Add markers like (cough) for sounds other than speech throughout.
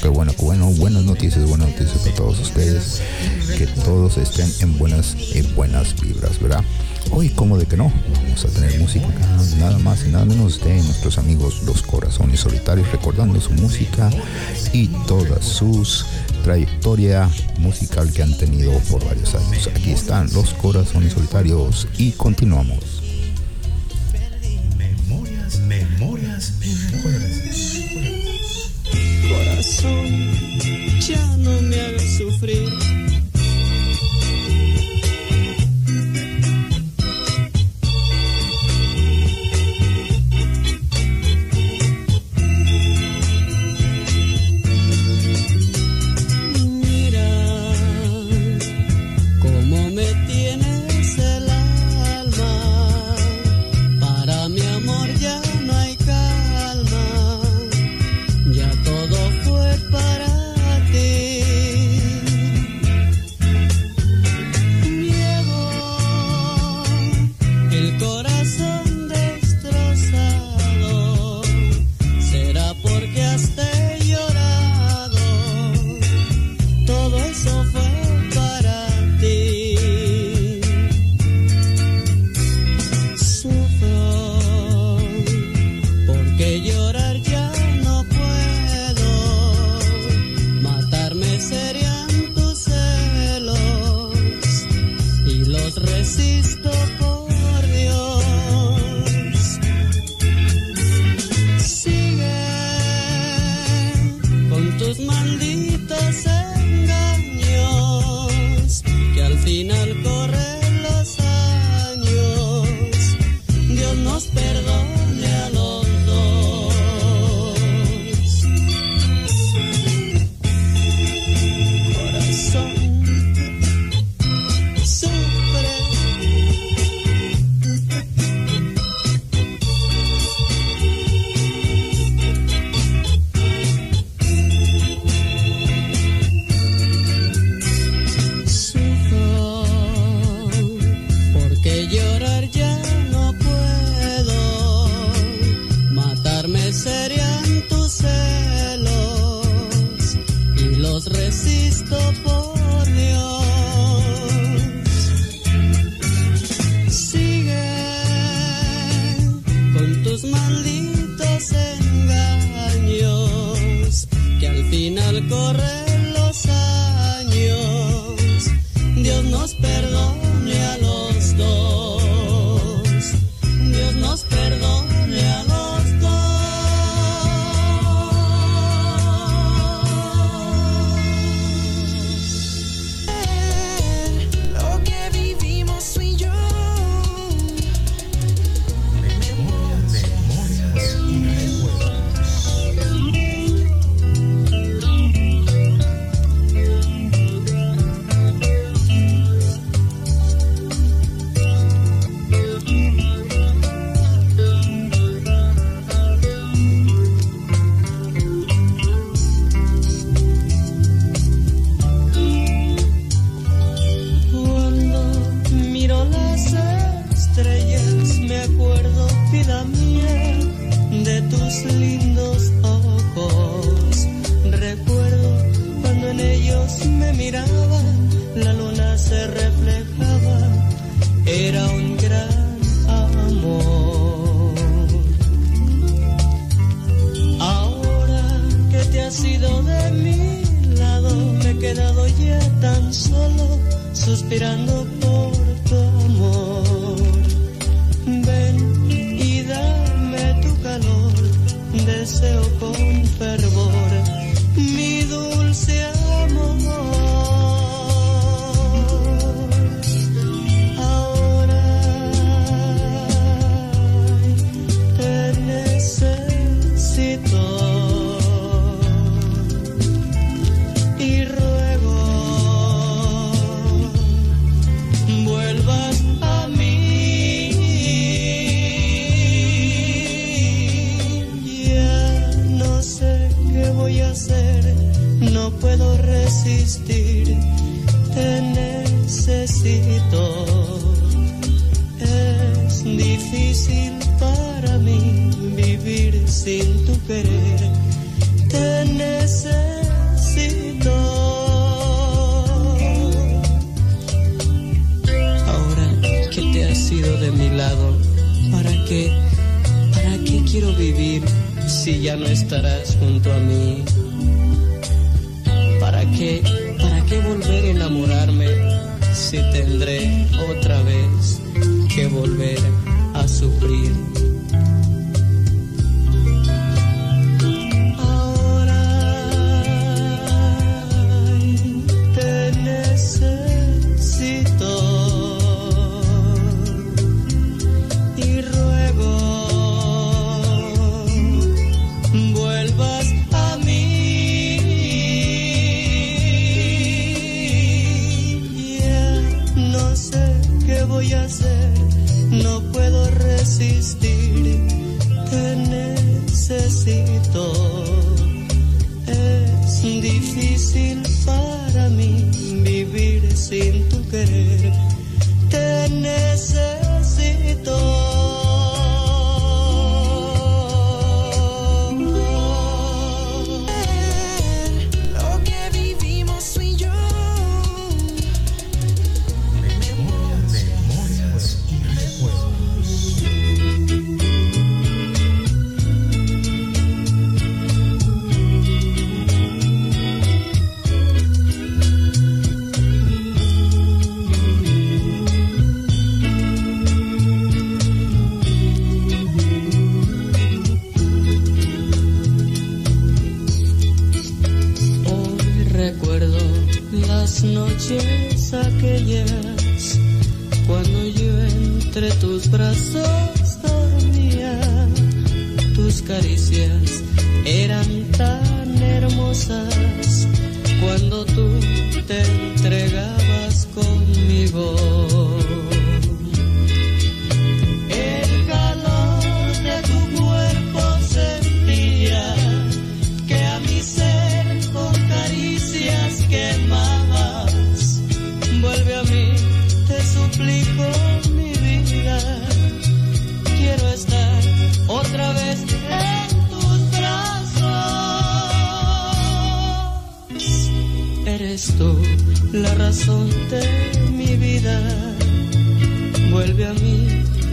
qué bueno, qué bueno, buenas noticias, buenas noticias para todos ustedes. Que todos estén en buenas, en buenas vibras, ¿verdad? Hoy, como de que no, vamos a tener música nada más y nada menos de nuestros amigos Los Corazones Solitarios, recordando su música y toda sus trayectoria musical que han tenido por varios años. Aquí están Los Corazones Solitarios y continuamos. de mi lado. ¿Para qué? ¿Para qué quiero vivir si ya no estarás junto a mí? ¿Para qué? ¿Para qué volver a enamorarme si tendré otra vez que volver a sufrir?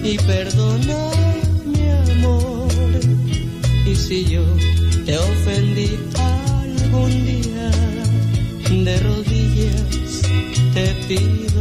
y perdona mi amor. Y si yo te ofendí algún día, de rodillas te pido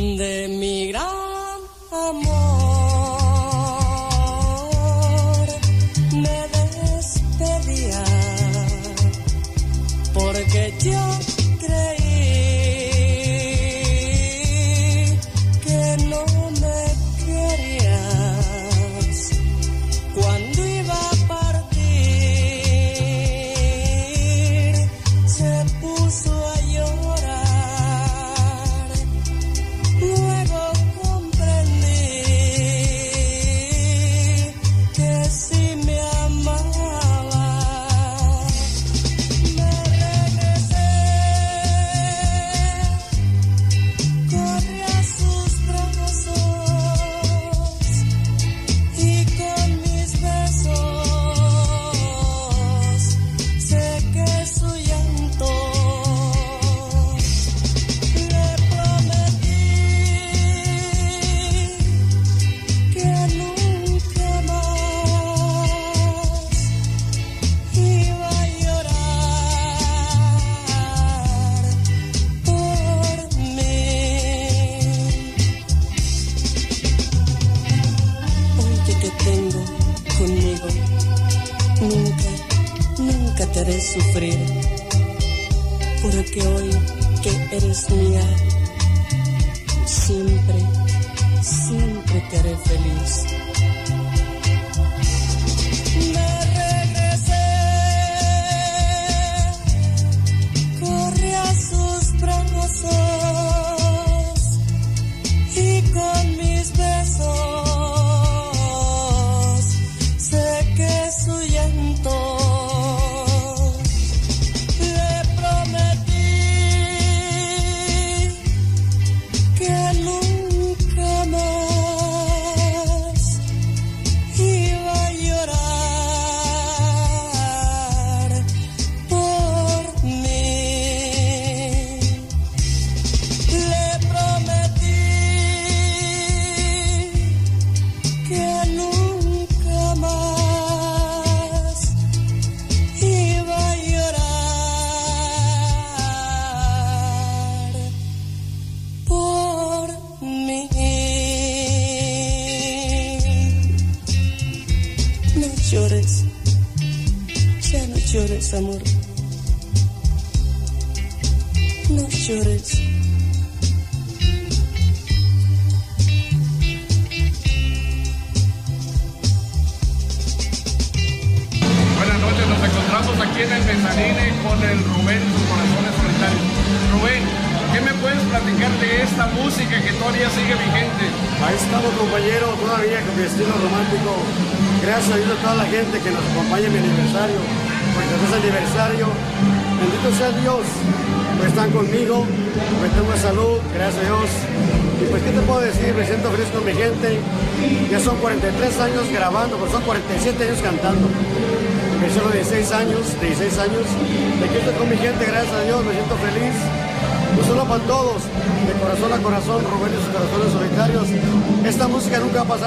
de mi gran amor.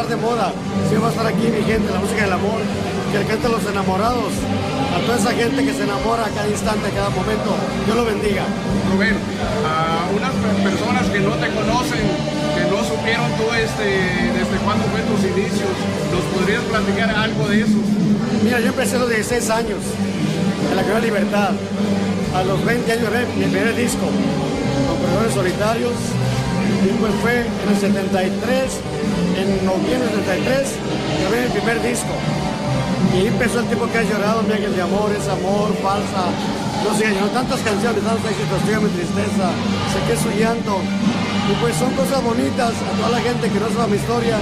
De moda. Siempre va a estar aquí mi gente, la música del amor, que le canta a los enamorados, a toda esa gente que se enamora a cada instante, a cada momento. Dios lo bendiga. Rubén, a unas pe- personas que no te conocen, que no supieron tú este, desde cuándo fue tus inicios, ¿nos podrías platicar algo de eso? Mira, yo empecé a los 16 años en la Ciudad Libertad. A los 20 años mi primer disco con Solitarios. Y pues fue en el 73, en noviembre del 73, grabé mi primer disco. Y empezó el tiempo que has llorado, mi ángel de amor, es amor, falsa. No sé, yo tantas canciones, tantos éxitos, mi tristeza, sé que es su llanto. Y pues son cosas bonitas a toda la gente que no sabe mi historia.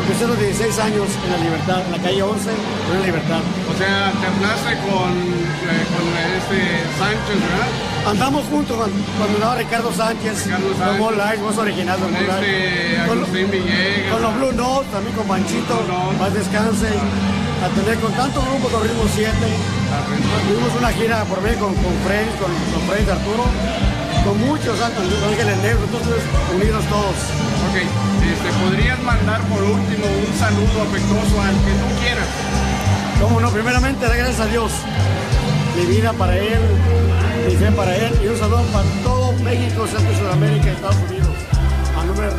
Empecé a los 16 años en la Libertad, en la calle 11, en la Libertad. O sea, te hablaste con, eh, con este Sánchez, ¿verdad? Andamos juntos cuando, cuando andaba Ricardo Sánchez, Ricardo Sánchez. con Live, voz original Con Mo Live. este Con lo- Agustín Villegas. Con los Blue Notes, también con Blue Notes. más descanse. A tener con tantos grupos con Ritmo 7. Tuvimos una gira por mí con, con Friends, con, con Friends Arturo, con muchos Ángeles Ángeles Negros, entonces unidos todos. Ok, este, ¿podrías mandar por último un saludo afectuoso al que tú quieras? Cómo no, primeramente dar gracias a Dios. Mi vida para Él, mi fe para Él y un saludo para todo México, Centro, Sudamérica y Estados Unidos. A nombre de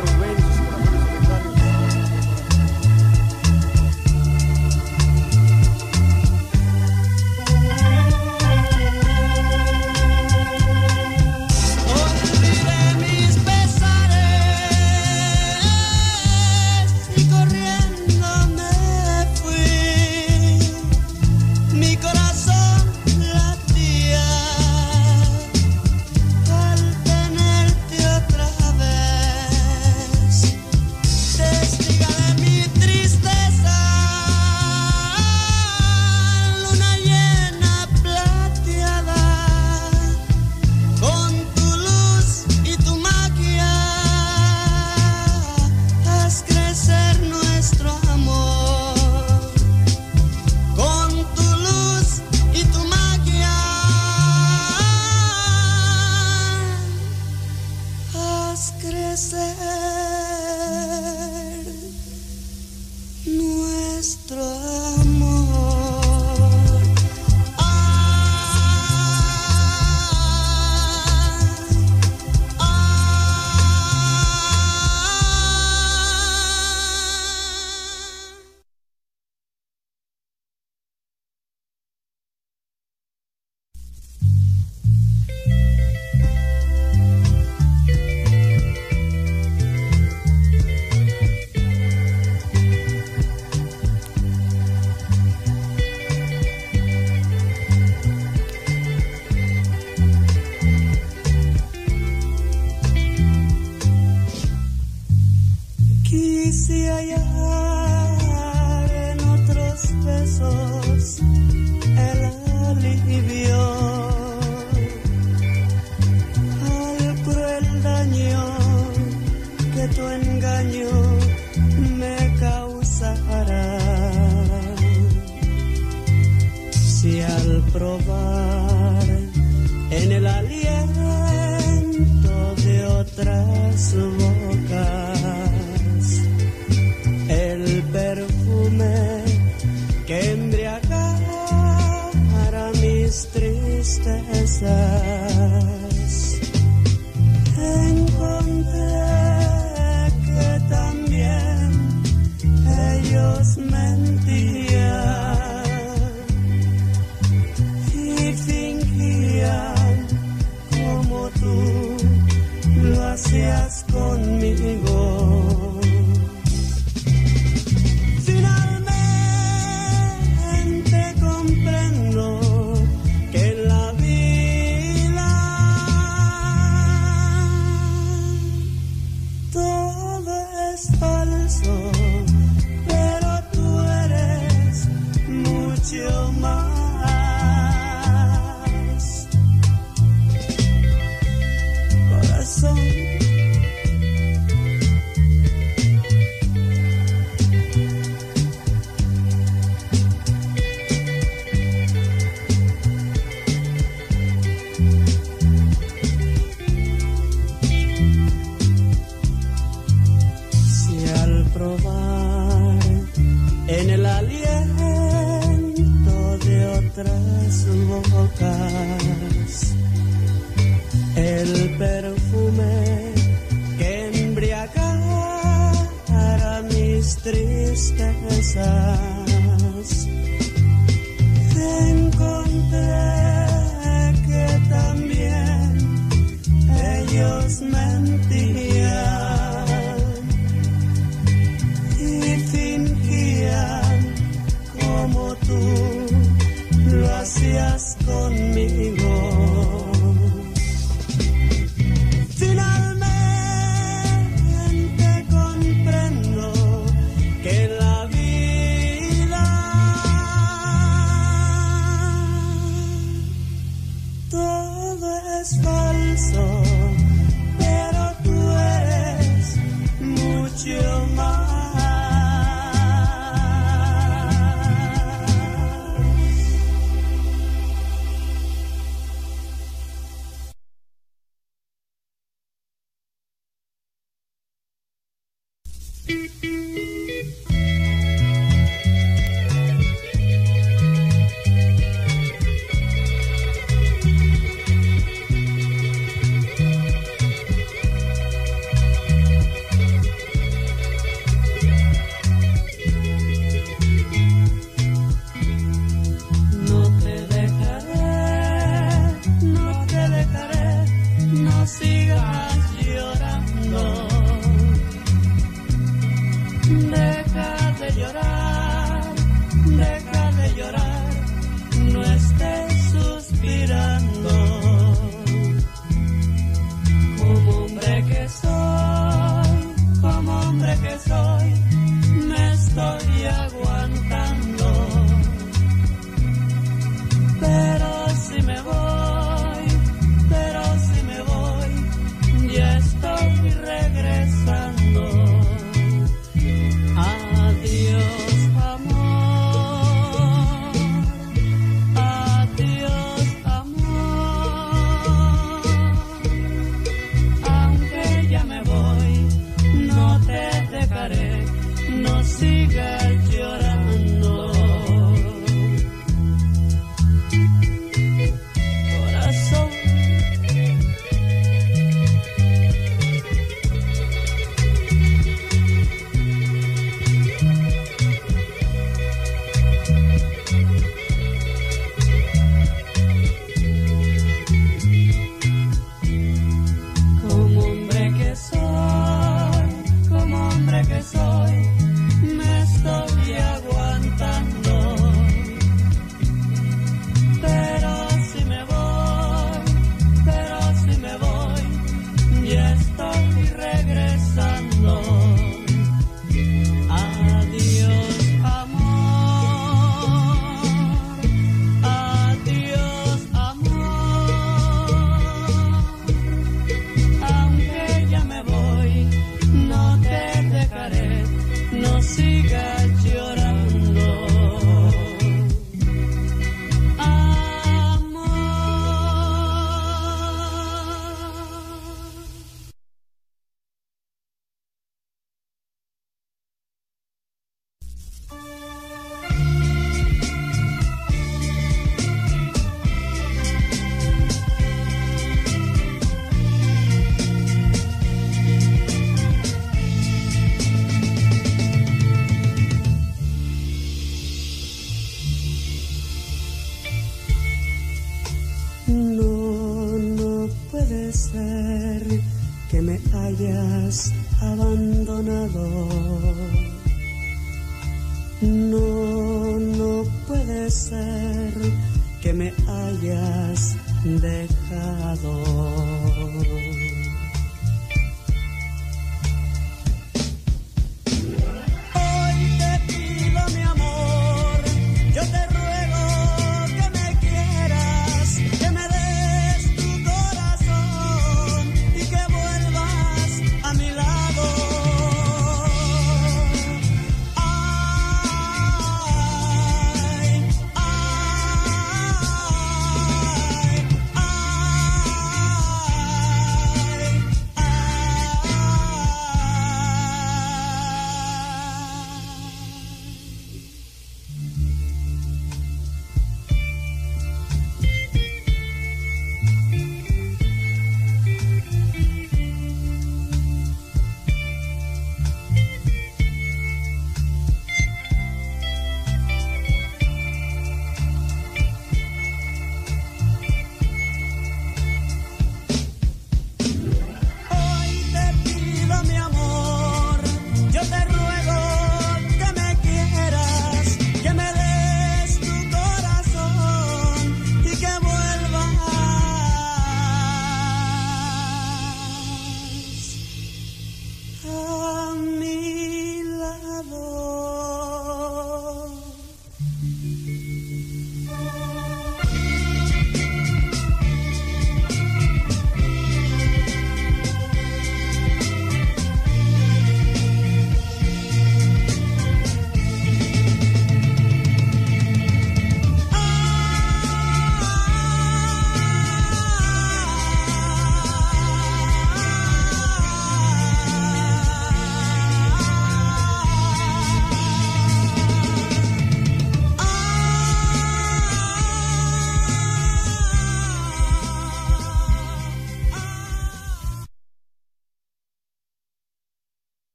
tristezas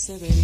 city.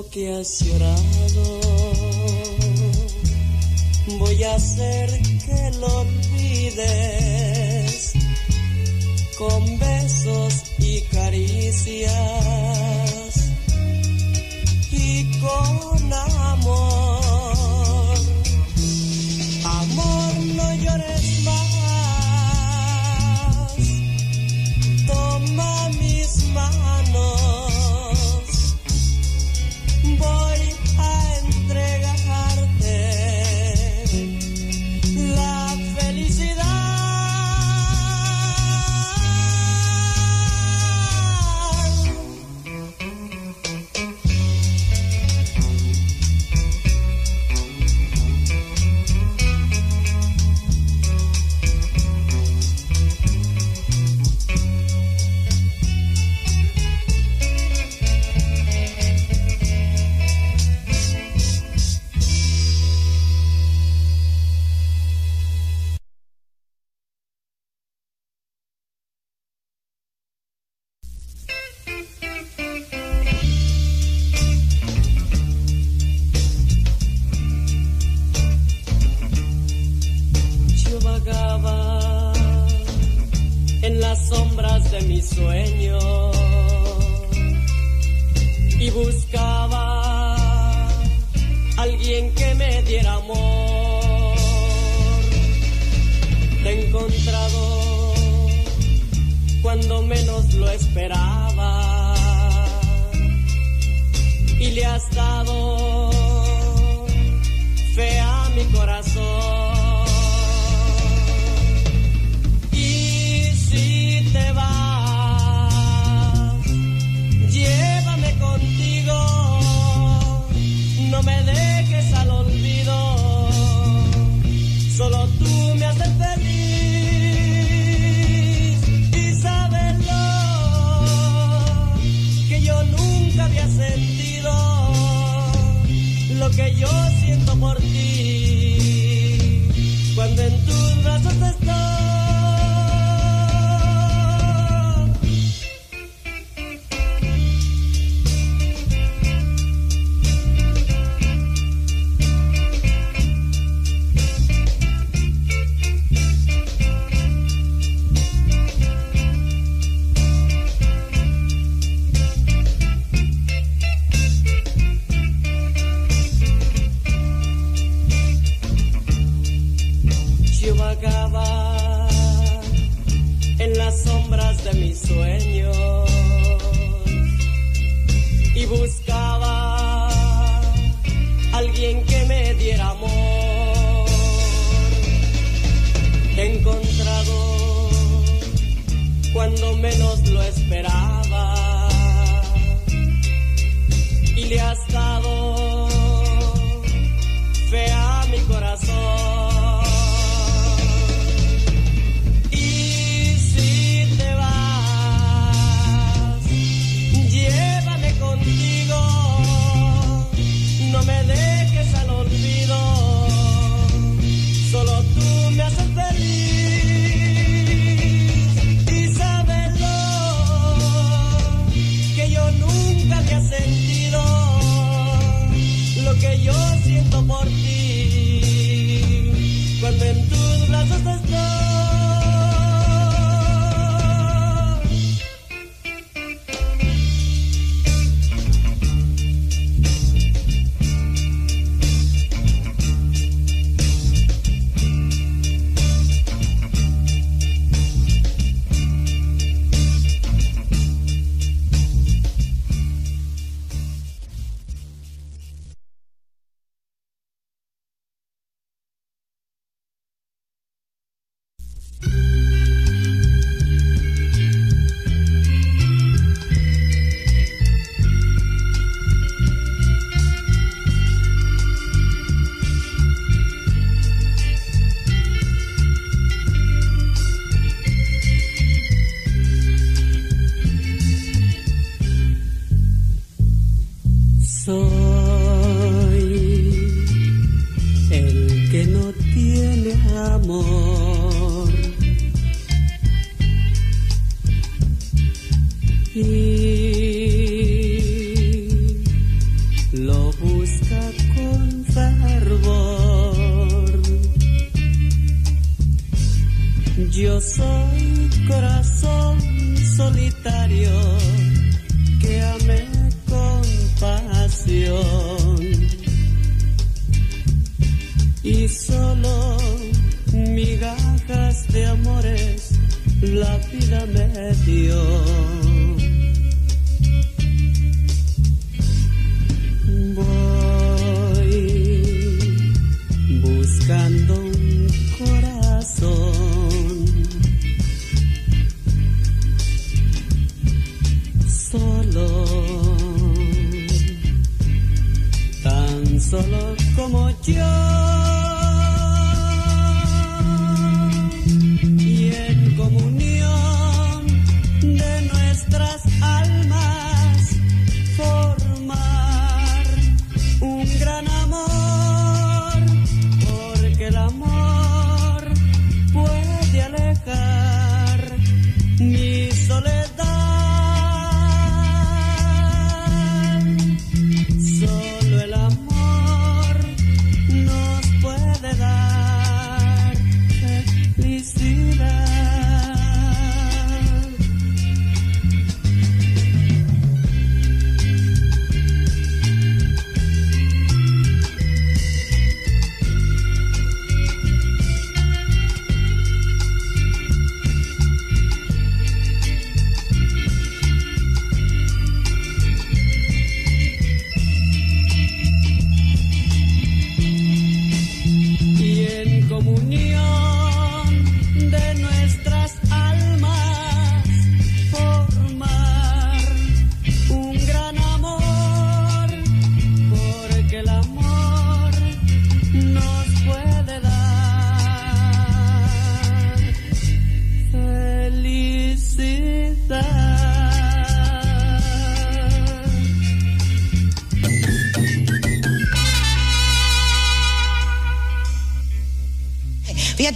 que has llorado, voy a hacer que lo olvides con besos y caricias y con amor. Amor, no llores más. Toma mis manos.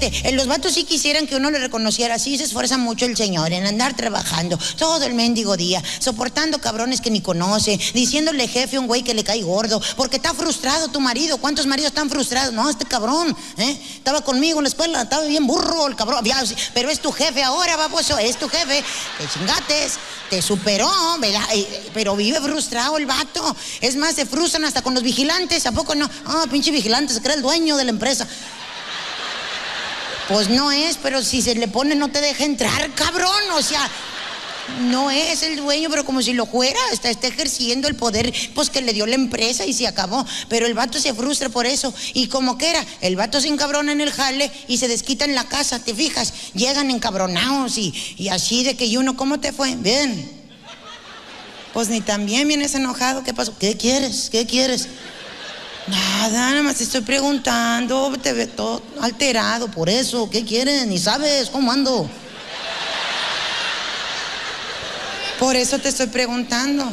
Fíjate, eh, los vatos sí quisieran que uno le reconociera, así se esfuerza mucho el señor en andar trabajando todo el mendigo día, soportando cabrones que ni conoce, diciéndole jefe a un güey que le cae gordo, porque está frustrado tu marido. ¿Cuántos maridos están frustrados? No, este cabrón, ¿eh? Estaba conmigo en la escuela, estaba bien burro el cabrón, pero es tu jefe ahora, baboso, es tu jefe, te chingates, te superó, ¿verdad? Pero vive frustrado el vato. Es más, se frustran hasta con los vigilantes, ¿a poco no? Ah, pinche vigilante, se cree el dueño de la empresa. Pues no es, pero si se le pone no te deja entrar, cabrón. O sea, no es el dueño, pero como si lo fuera, está, está ejerciendo el poder pues que le dio la empresa y se acabó. Pero el vato se frustra por eso. Y como que era, el vato se encabrona en el jale y se desquita en la casa, ¿te fijas? Llegan encabronados y, y así de que y uno, ¿cómo te fue? Bien. Pues ni también vienes enojado, ¿qué pasó? ¿Qué quieres? ¿Qué quieres? Nada, nada más te estoy preguntando, te ve todo alterado por eso, ¿qué quieres? Ni sabes cómo ando. Por eso te estoy preguntando.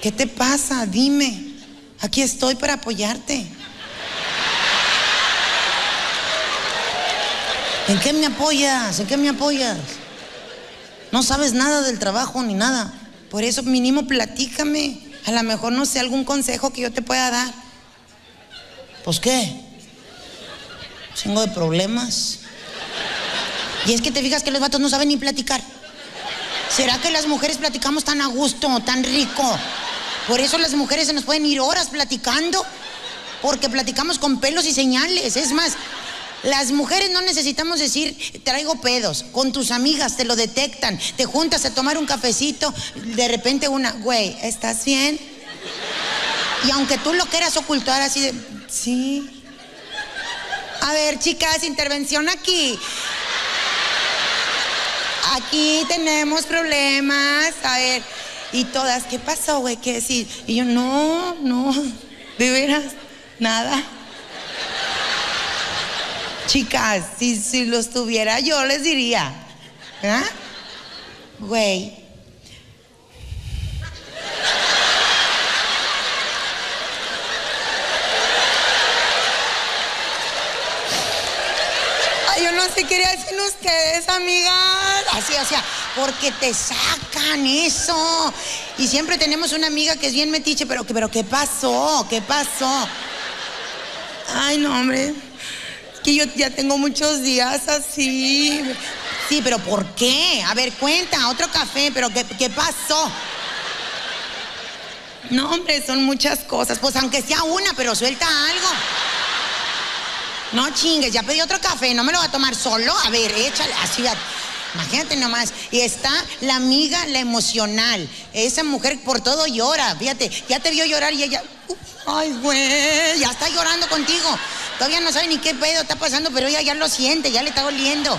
¿Qué te pasa? Dime. Aquí estoy para apoyarte. ¿En qué me apoyas? ¿En qué me apoyas? No sabes nada del trabajo ni nada. Por eso mínimo platícame. A lo mejor no sé algún consejo que yo te pueda dar. Pues qué. Chingo de problemas. Y es que te fijas que los vatos no saben ni platicar. ¿Será que las mujeres platicamos tan a gusto, tan rico? Por eso las mujeres se nos pueden ir horas platicando. Porque platicamos con pelos y señales. Es más, las mujeres no necesitamos decir, traigo pedos. Con tus amigas te lo detectan. Te juntas a tomar un cafecito. De repente una, güey, ¿estás bien? Y aunque tú lo quieras ocultar así de, sí. A ver, chicas, intervención aquí. Aquí tenemos problemas. A ver, y todas, ¿qué pasó, güey? ¿Qué decir? Y yo, no, no, de veras, nada. Chicas, si, si los tuviera yo les diría, ¿verdad? Güey. Ay, yo no sé qué hacen ustedes, amigas. Así, sea, porque te sacan eso. Y siempre tenemos una amiga que es bien metiche, pero, pero ¿qué pasó? ¿Qué pasó? Ay, no, hombre. Que yo ya tengo muchos días así. Sí, pero ¿por qué? A ver, cuenta, otro café, pero ¿qué, qué pasó? No, hombre, son muchas cosas. Pues aunque sea una, pero suelta algo. No chingues, ya pedí otro café, no me lo va a tomar solo. A ver, échale, así, imagínate nomás. Y está la amiga, la emocional. Esa mujer por todo llora, fíjate, ya te vio llorar y ella, "Uh, ay, güey, ya está llorando contigo. Todavía no sabe ni qué pedo está pasando, pero ella ya lo siente, ya le está doliendo.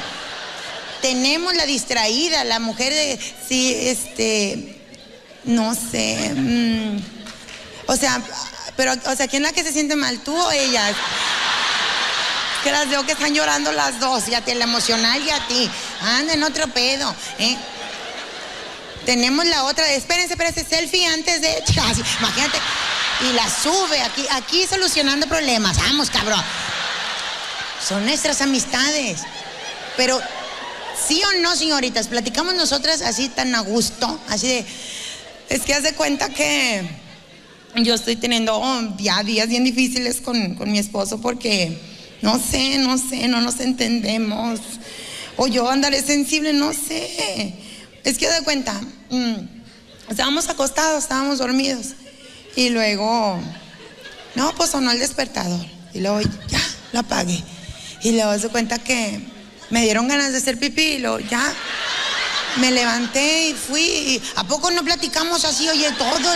Tenemos la distraída, la mujer de, sí, este, no sé, mm, o sea, pero, o sea, ¿quién es la que se siente mal, tú o ella? que las veo que están llorando las dos, y a ti, la emocional y a ti. Anda en otro pedo, ¿eh? Tenemos la otra, espérense, espérense, selfie antes de. (laughs) Imagínate. Y la sube aquí, aquí solucionando problemas. Vamos, cabrón. Son nuestras amistades. Pero, sí o no, señoritas, platicamos nosotras así tan a gusto, así de. Es que haz de cuenta que yo estoy teniendo ya días bien difíciles con, con mi esposo porque no sé, no sé, no nos entendemos. O yo andaré sensible, no sé. Es que de cuenta, mm, estábamos acostados, estábamos dormidos. Y luego, no, pues sonó el despertador. Y luego ya, lo apagué. Y luego se cuenta que me dieron ganas de hacer pipí y luego ya. Me levanté y fui. ¿A poco no platicamos así? Oye, todo,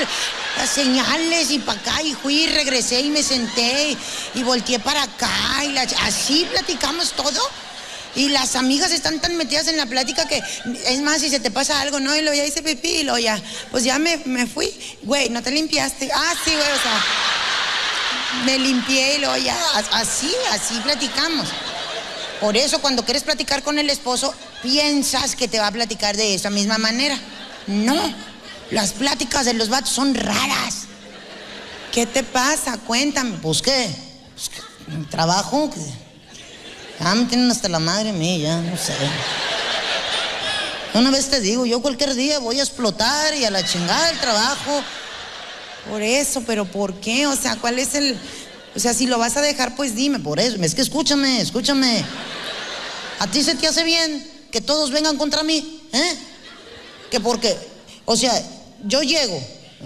las señales y para acá. Y fui, y regresé y me senté y, y volteé para acá. Y la- así platicamos todo. Y las amigas están tan metidas en la plática que, es más, si se te pasa algo, ¿no? Y luego ya hice pipí y luego ya, pues ya me, me fui. Güey, ¿no te limpiaste? Ah, sí, güey, o sea, me limpié y luego ya, así, así platicamos. Por eso cuando quieres platicar con el esposo, piensas que te va a platicar de esa misma manera. No, las pláticas de los vatos son raras. ¿Qué te pasa? Cuéntame. Pues qué, Pues, trabajo. que- Ah, me tienen hasta la madre a mí, ya, no sé. Una vez te digo, yo cualquier día voy a explotar y a la chingada el trabajo. Por eso, pero ¿por qué? O sea, ¿cuál es el...? O sea, si lo vas a dejar, pues dime, por eso. Es que escúchame, escúchame. ¿A ti se te hace bien que todos vengan contra mí? ¿Eh? Que porque, o sea, yo llego,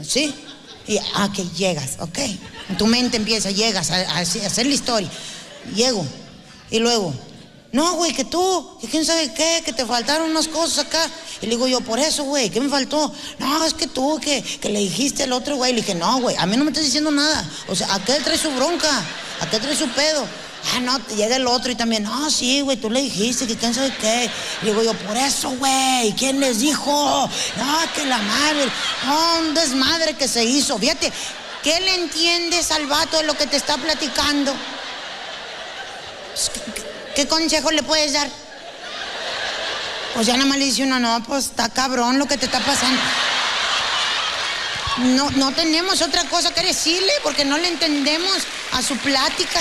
¿sí? Y, ah, que llegas, ok. En tu mente empieza, llegas a, hacer la historia. Llego. Y luego, no, güey, que tú, que quién sabe qué, que te faltaron unas cosas acá. Y le digo yo, por eso, güey, ¿qué me faltó? No, es que tú, que, que le dijiste al otro, güey. Le dije, no, güey, a mí no me estás diciendo nada. O sea, aquel trae su bronca, aquel trae su pedo. Ah, no, llega el otro y también, no, sí, güey, tú le dijiste que quién sabe qué. Le digo yo, por eso, güey, ¿quién les dijo? No, que la madre, no, un desmadre que se hizo. Fíjate, ¿qué le entiendes al vato de lo que te está platicando? Pues, ¿qué- qué- ¿Qué consejo le puedes dar? Pues ya nada más le dice uno, no, pues está cabrón lo que te está pasando. No, no tenemos otra cosa que decirle porque no le entendemos a su plática.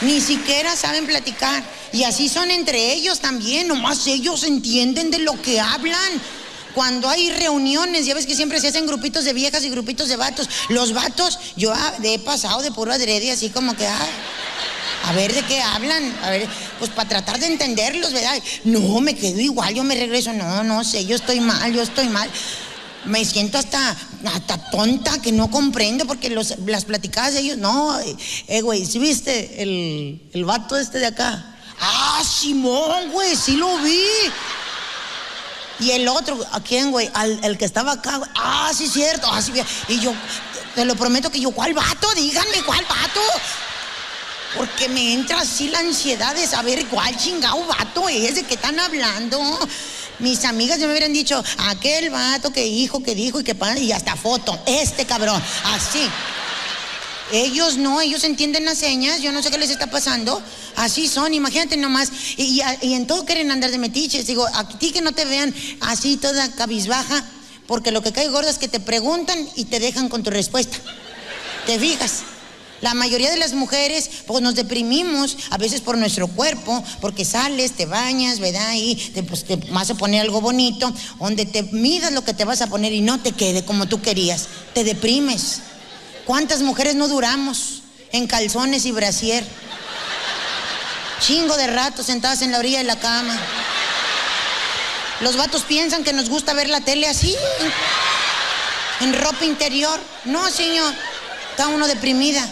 Ni siquiera saben platicar. Y así son entre ellos también, nomás ellos entienden de lo que hablan. Cuando hay reuniones, ya ves que siempre se hacen grupitos de viejas y grupitos de vatos. Los vatos, yo he pasado de puro adrede, así como que, ah, a ver de qué hablan, a ver, pues para tratar de entenderlos, ¿verdad? No, me quedo igual, yo me regreso, no, no sé, yo estoy mal, yo estoy mal. Me siento hasta, hasta tonta que no comprendo porque los, las platicadas de ellos, no, eh, güey, ¿sí viste el, el vato este de acá? Ah, Simón, güey, sí lo vi. Y el otro, ¿a quién, güey? Al el que estaba acá, güey. Ah, sí, cierto. Ah, sí, y yo, te lo prometo que yo, ¿cuál vato? Díganme, ¿cuál vato? Porque me entra así la ansiedad de saber cuál chingado vato es de que están hablando. Mis amigas ya me hubieran dicho, aquel vato que dijo, que dijo y que pa- y hasta foto, este cabrón, así. Ellos no, ellos entienden las señas, yo no sé qué les está pasando. Así son, imagínate nomás. Y, y- y en todo quieren andar de metiches. Digo, a ti que no te vean así toda cabizbaja, porque lo que cae gorda es que te preguntan y te dejan con tu respuesta. ¿Te fijas? La mayoría de las mujeres, pues nos deprimimos a veces por nuestro cuerpo, porque sales, te bañas, ¿verdad? Y te, pues, te vas a poner algo bonito, donde te midas lo que te vas a poner y no te quede como tú querías. Te deprimes. ¿Cuántas mujeres no duramos en calzones y brasier? Chingo de rato sentadas en la orilla de la cama. Los vatos piensan que nos gusta ver la tele así, en, en ropa interior. No, señor, está uno deprimida.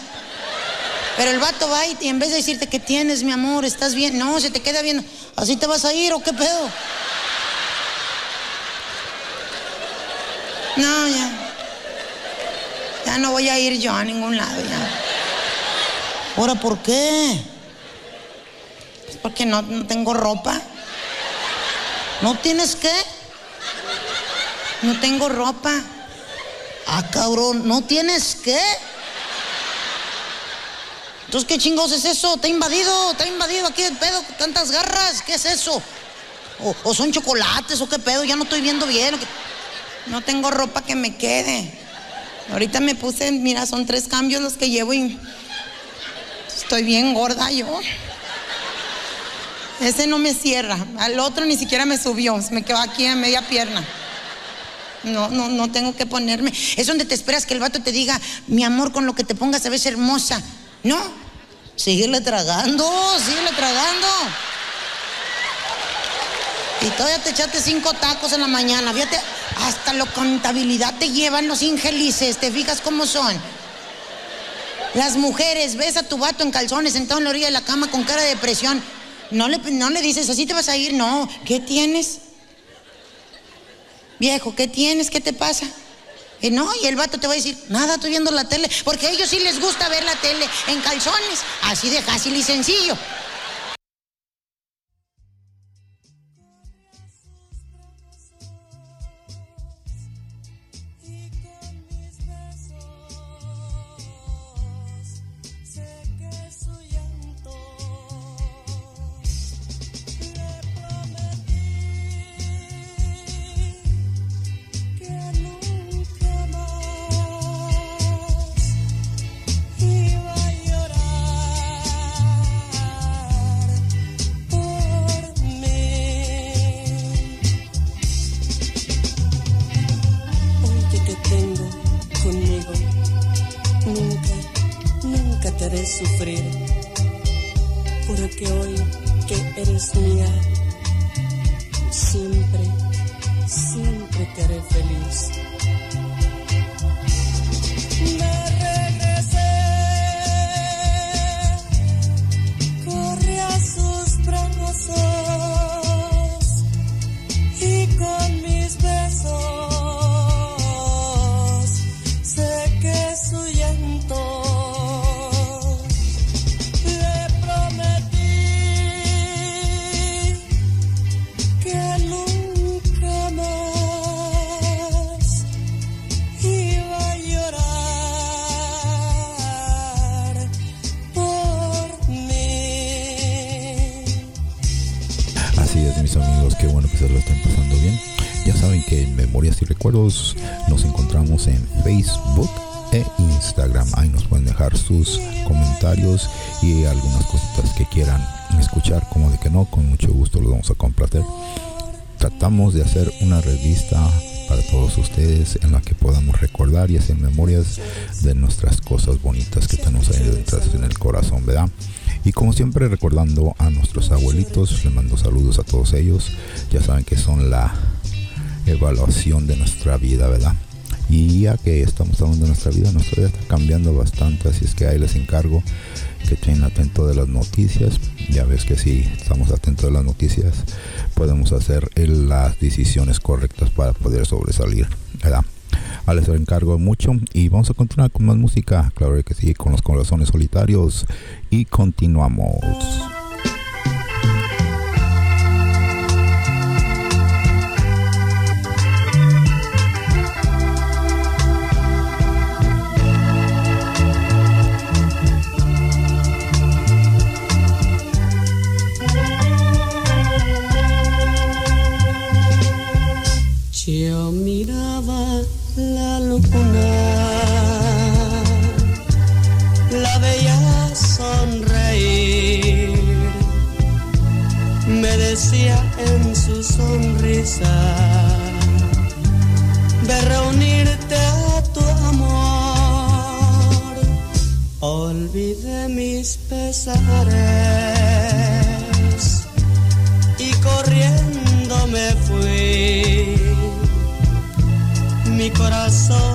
Pero el vato va y en vez de decirte que tienes, mi amor, estás bien, no, se te queda viendo. ¿Así te vas a ir o qué pedo? No, ya. Ya no voy a ir yo a ningún lado, ya. ¿Ahora por qué? Pues porque no, no tengo ropa. ¿No tienes qué? No tengo ropa. Ah, cabrón, ¿no tienes qué? Entonces, ¿qué chingados es eso? ¿Te ha invadido? ¿Te ha invadido aquí el pedo? ¿Tantas garras? ¿Qué es eso? ¿O, son chocolates o qué pedo? Ya no estoy viendo bien. No tengo ropa que me quede. Ahorita me puse, mira, son tres cambios los que llevo y estoy bien gorda yo. Ese no me cierra. Al otro ni siquiera me subió. Se me quedó aquí a media pierna. No, no, no tengo que ponerme. Es donde te esperas que el vato te diga, mi amor, con lo que te pongas te ves hermosa. No. Síguele tragando, síguele tragando. Y todavía te echaste cinco tacos en la mañana. Fíjate, hasta la contabilidad te llevan los ingelices. ¿Te fijas cómo son? Las mujeres, ves a tu vato en calzones sentado en la orilla de la cama con cara de depresión. No le, no le dices, así te vas a ir. No, ¿qué tienes? Viejo, ¿qué tienes? ¿Qué te pasa? No, y el vato te va a decir, nada, estoy viendo la tele, porque a ellos sí les gusta ver la tele en calzones, así de fácil y sencillo. eres mía. Siempre, siempre te haré feliz. Nos encontramos en Facebook e Instagram. Ahí nos pueden dejar sus comentarios y algunas cositas que quieran escuchar, como de que no, con mucho gusto los vamos a complacer. Tratamos de hacer una revista para todos ustedes en la que podamos recordar y hacer memorias de nuestras cosas bonitas que tenemos ahí en el corazón, ¿verdad? Y como siempre recordando a nuestros abuelitos, les mando saludos a todos ellos. Ya saben que son la evaluación de nuestra vida, ¿verdad? Y ya que estamos hablando de nuestra vida, nuestra vida está cambiando bastante, así es que ahí les encargo que estén atentos de las noticias. Ya ves que si estamos atentos de las noticias, podemos hacer las decisiones correctas para poder sobresalir, ¿verdad? Ahora les encargo mucho y vamos a continuar con más música, claro que sí, con los corazones solitarios y continuamos. La veía sonreír, me decía en su sonrisa de reunirte a tu amor. Olvidé mis pesares y corriendo me fui. Corazón